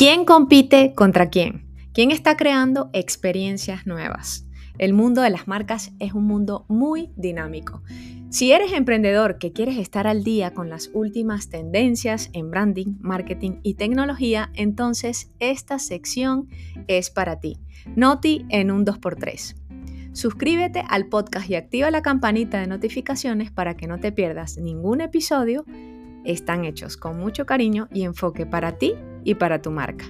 ¿Quién compite contra quién? ¿Quién está creando experiencias nuevas? El mundo de las marcas es un mundo muy dinámico. Si eres emprendedor que quieres estar al día con las últimas tendencias en branding, marketing y tecnología, entonces esta sección es para ti. Noti en un 2x3. Suscríbete al podcast y activa la campanita de notificaciones para que no te pierdas ningún episodio. Están hechos con mucho cariño y enfoque para ti y para tu marca.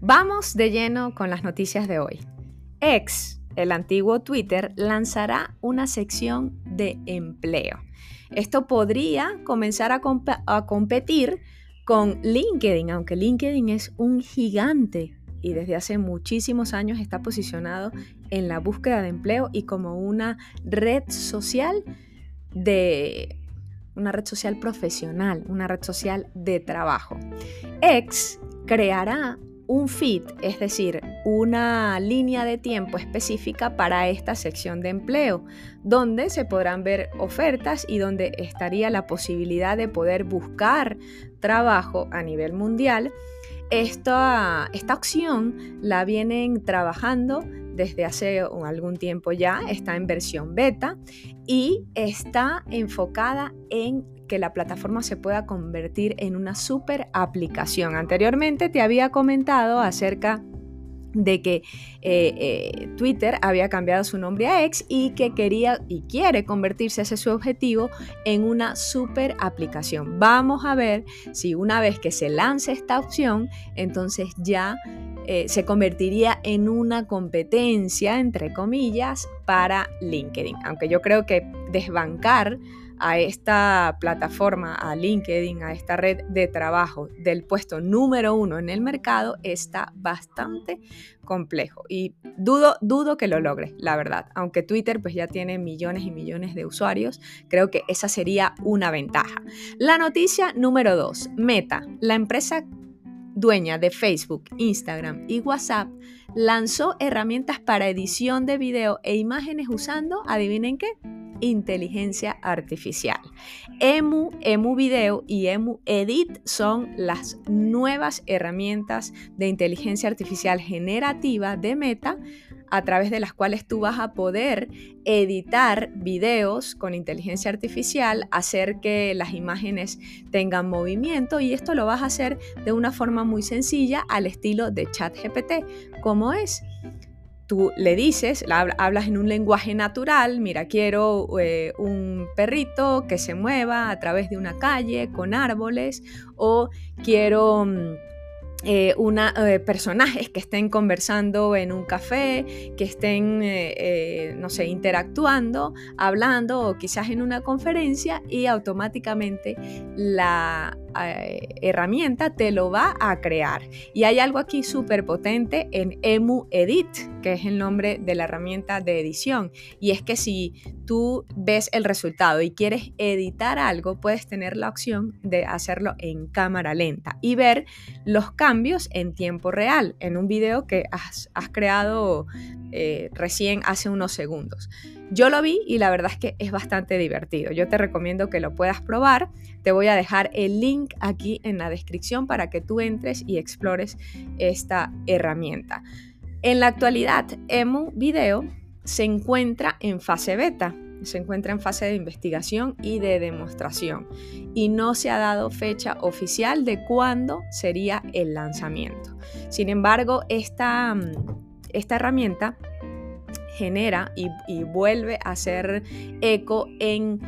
Vamos de lleno con las noticias de hoy. X, el antiguo Twitter, lanzará una sección de empleo. Esto podría comenzar a competir con LinkedIn, aunque LinkedIn es un gigante y desde hace muchísimos años está posicionado en la búsqueda de empleo y como una red social de una red social profesional, una red social de trabajo. X creará un feed, es decir, una línea de tiempo específica para esta sección de empleo, donde se podrán ver ofertas y donde estaría la posibilidad de poder buscar trabajo a nivel mundial esta, esta opción la vienen trabajando desde hace algún tiempo ya, está en versión beta y está enfocada en que la plataforma se pueda convertir en una super aplicación. Anteriormente te había comentado acerca que eh, eh, Twitter había cambiado su nombre a X y que quería y quiere convertirse, ese su objetivo, en una super aplicación. Vamos a ver si una vez que se lance esta opción, entonces ya eh, se convertiría en una competencia, entre comillas, para LinkedIn. Aunque yo creo que desbancar a esta plataforma, a LinkedIn, a esta red de trabajo del puesto número uno en el mercado está bastante complejo y dudo, dudo que lo logre, la verdad. Aunque Twitter pues ya tiene millones y millones de usuarios, creo que esa sería una ventaja. La noticia número dos, Meta, la empresa dueña de Facebook, Instagram y WhatsApp, lanzó herramientas para edición de video e imágenes usando, adivinen qué, inteligencia artificial. Emu, Emu Video y Emu Edit son las nuevas herramientas de inteligencia artificial generativa de Meta a través de las cuales tú vas a poder editar videos con inteligencia artificial, hacer que las imágenes tengan movimiento y esto lo vas a hacer de una forma muy sencilla al estilo de ChatGPT, como es tú le dices, hablas en un lenguaje natural, mira, quiero eh, un perrito que se mueva a través de una calle con árboles o quiero... Mm, eh, una, eh, personajes que estén conversando en un café, que estén, no sé, interactuando, hablando o quizás en una conferencia y automáticamente la herramienta te lo va a crear. Y hay algo aquí súper potente en Emu Edit, que es el nombre de la herramienta de edición. Y es que si tú ves el resultado y quieres editar algo, puedes tener la opción de hacerlo en cámara lenta y ver los cambios cambios en tiempo real en un video que has, creado eh, recién hace unos segundos. Yo lo vi y la verdad es que es bastante divertido. Yo te recomiendo que lo puedas probar. Te voy a dejar el link aquí en la descripción para que tú entres y explores esta herramienta. En la actualidad, Emu Video se encuentra en fase beta se encuentra en fase de investigación y de demostración y no se ha dado fecha oficial de cuándo sería el lanzamiento. Sin embargo, esta, esta herramienta genera y, vuelve a hacer eco en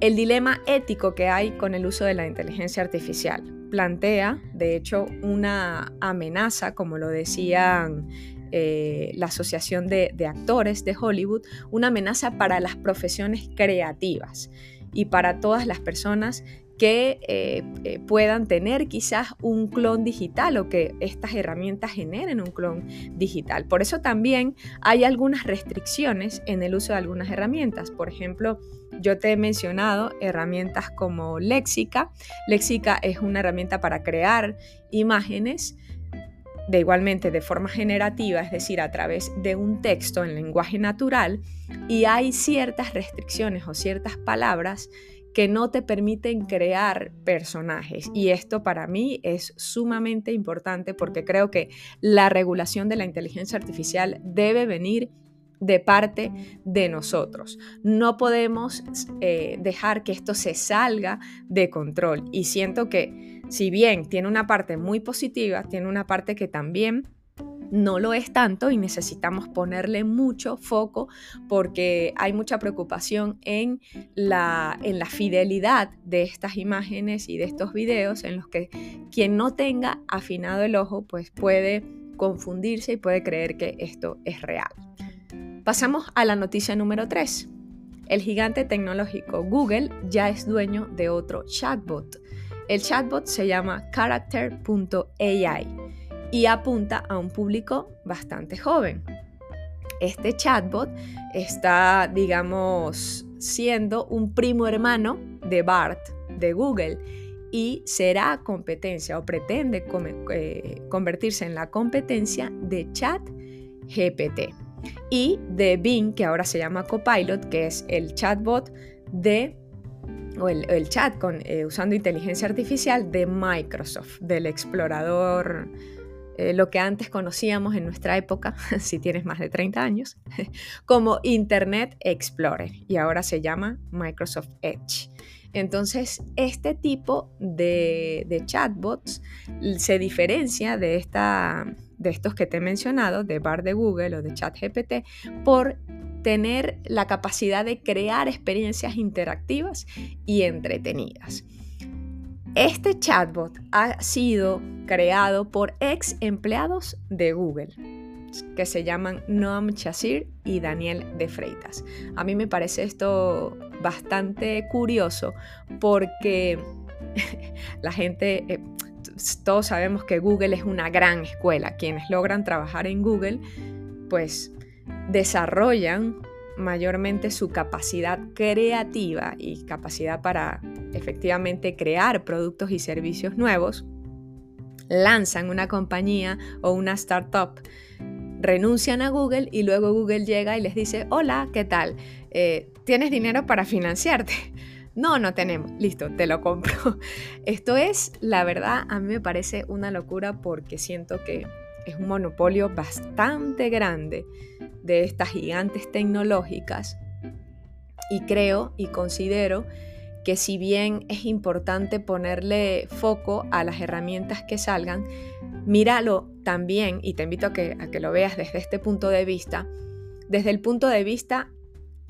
el dilema ético que hay con el uso de la inteligencia artificial. Plantea, de hecho, una amenaza, como lo decían eh, la Asociación de, Actores de Hollywood, una amenaza para las profesiones creativas y para todas las personas que eh, eh, puedan tener quizás un clon digital o que estas herramientas generen un clon digital. Por eso también hay algunas restricciones en el uso de algunas herramientas. Por ejemplo, yo te he mencionado herramientas como Lexica. Lexica es una herramienta para crear imágenes de igualmente de forma generativa, es decir, a través de un texto en lenguaje natural, y hay ciertas restricciones o ciertas palabras que no te permiten crear personajes. Y esto para mí es sumamente importante porque creo que la regulación de la inteligencia artificial debe venir de parte de nosotros. No podemos eh, dejar que esto se salga de control. Y siento que si bien tiene una parte muy positiva, tiene una parte que también no lo es tanto y necesitamos ponerle mucho foco porque hay mucha preocupación en la, en la fidelidad de estas imágenes y de estos videos en los que quien no tenga afinado el ojo pues puede confundirse y puede creer que esto es real. Pasamos a la noticia número 3. El gigante tecnológico Google ya es dueño de otro chatbot. El chatbot se llama character.ai y apunta a un público bastante joven. Este chatbot está, digamos, siendo un primo hermano de BART de Google y será competencia o pretende eh, convertirse en la competencia de ChatGPT y de Bing, que ahora se llama Copilot, que es el chatbot de o el, chat con, eh, usando inteligencia artificial de Microsoft, del explorador, eh, lo que antes conocíamos en nuestra época, si tienes más de 30 años, como Internet Explorer y ahora se llama Microsoft Edge. Entonces, este tipo de, chatbots se diferencia de esta de estos que te he mencionado, de Bar de Google o de ChatGPT, por tener la capacidad de crear experiencias interactivas y entretenidas. Este chatbot ha sido creado por ex empleados de Google que se llaman Noam Chasir y Daniel de Freitas. A mí me parece esto bastante curioso porque la gente, eh, todos sabemos que Google es una gran escuela. Quienes logran trabajar en Google, pues desarrollan mayormente su capacidad creativa y capacidad para efectivamente crear productos y servicios nuevos, lanzan una compañía o una startup, renuncian a Google y luego Google llega y les dice, hola, ¿qué tal? Eh, ¿Tienes dinero para financiarte? No, no tenemos. Listo, te lo compro. Esto es, la verdad, a mí me parece una locura porque siento que es un monopolio bastante grande de estas gigantes tecnológicas y creo y considero que si bien es importante ponerle foco a las herramientas que salgan, míralo también, y te invito a que, a que lo veas desde este punto de vista, desde el punto de vista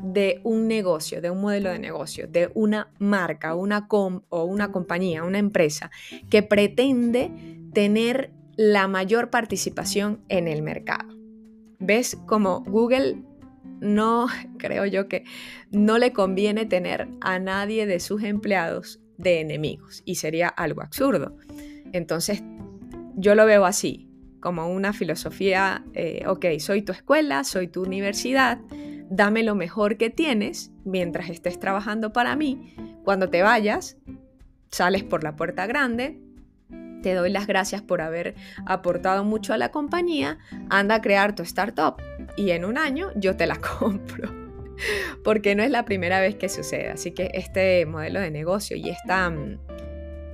de un negocio, de un modelo de negocio, de una marca, una com o una compañía, una empresa que pretende tener la mayor participación en el mercado. ¿Ves como Google no, creo yo que no le conviene tener a nadie de sus empleados de enemigos y sería algo absurdo. Entonces, yo lo veo así, como una filosofía, eh, ok, soy tu escuela, soy tu universidad, dame lo mejor que tienes mientras estés trabajando para mí. Cuando te vayas, sales por la puerta grande, te doy las gracias por haber aportado mucho a la compañía, anda a crear tu startup y en un año yo te la compro. Porque no es la primera vez que sucede. Así que este modelo de negocio y esta, mm,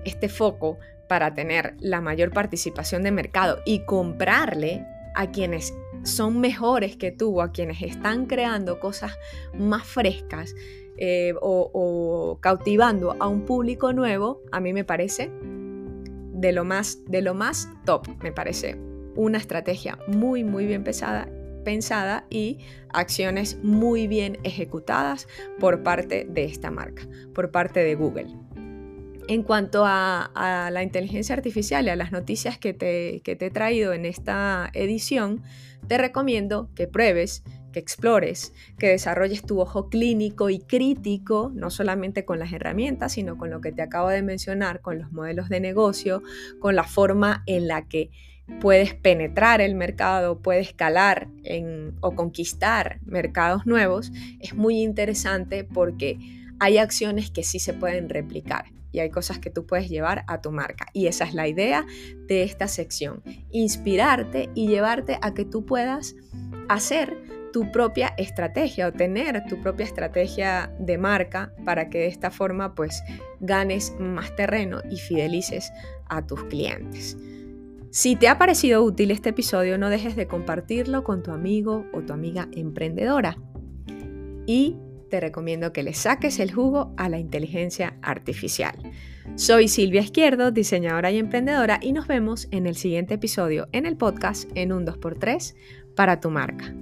este foco para tener la mayor participación de mercado y comprarle a quienes son mejores que tú, a quienes están creando cosas más frescas eh, o, cautivando a un público nuevo, a mí me parece de lo más, de lo más top, me parece una estrategia muy, muy bien pensada y acciones muy bien ejecutadas por parte de esta marca, por parte de Google. En cuanto a, la inteligencia artificial y a las noticias que te, que te he traído en esta edición, te recomiendo que pruebes, que explores, que desarrolles tu ojo clínico y crítico, no solamente con las herramientas, sino con lo que te acabo de mencionar, con los modelos de negocio, con la forma en la que puedes penetrar el mercado, puedes escalar en, o conquistar mercados nuevos, es muy interesante porque hay acciones que sí se pueden replicar. y hay cosas que tú puedes llevar a tu marca. Y esa es la idea de esta sección, inspirarte y llevarte a que tú puedas hacer tu propia estrategia o tener tu propia estrategia de marca para que de esta forma pues ganes más terreno y fidelices a tus clientes. Si te ha parecido útil este episodio, no dejes de compartirlo con tu amigo o tu amiga emprendedora. Y te recomiendo que le saques el jugo a la inteligencia artificial. Soy Silvia Izquierdo, diseñadora y emprendedora, y nos vemos en el siguiente episodio en el podcast en un 2x3 para tu marca.